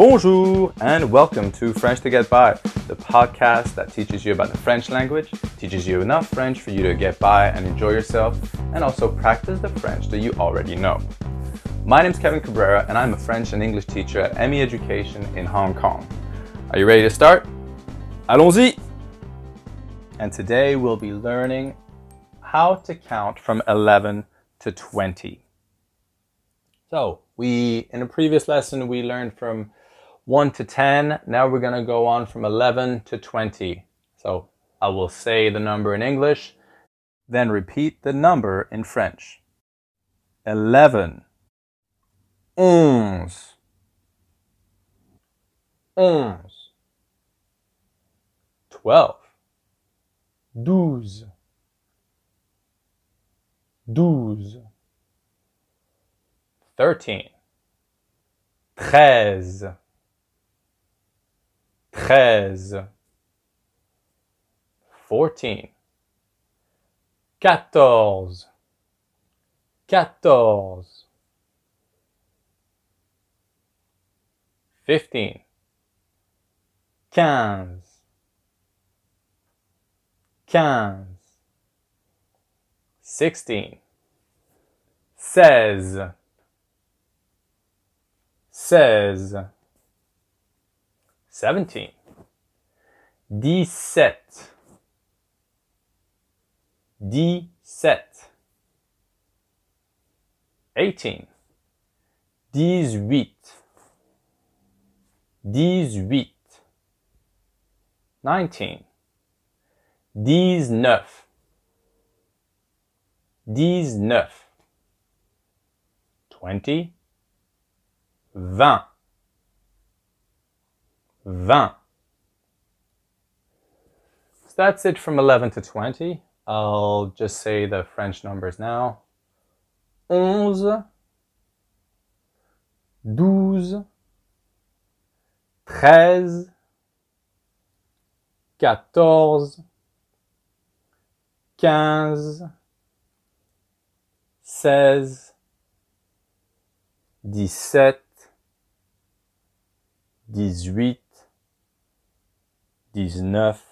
Bonjour and welcome to French to Get By, the podcast that teaches you about the French language, teaches you enough French for you to get by and enjoy yourself, and also practice the French that you already know. My name is Kevin Cabrera and I'm a French and English teacher at ME Education in Hong Kong. Are you ready to start? Allons-y! And today we'll be learning how to count from 11 to 20. So, we in a previous lesson we learned from 1 to 10. Now we're going to go on from 11 to 20. So, I will say the number in English, then repeat the number in French. 11 onze, onze, twelve, douze, douze, thirteen, treize, treize, fourteen, quatorze, quatorze, fifteen, quinze, quinze, sixteen, seize, seize, seventeen, dix-sept, dix-sept, eighteen, dix-huit, dix-huit, nineteen, dix-neuf, dix-neuf, twenty, vingt, vingt. That's it from 11 to 20. I'll just say the French numbers now. Onze, douze, treize, quatorze, quinze, seize, dix-sept, dix-huit, dix-neuf,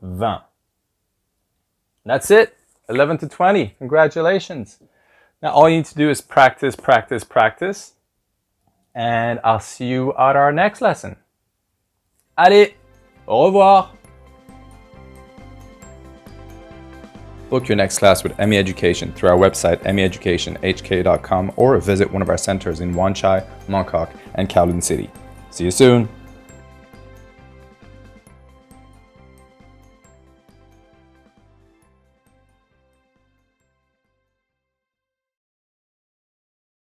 vingt. That's it. 11 to 20. Congratulations. Now all you need to do is practice, practice, practice and I'll see you at our next lesson. Allez, au revoir. Book your next class with ME Education through our website meeducationhk.com or visit one of our centers in Wan Chai, Mongkok, and Kowloon City. See you soon.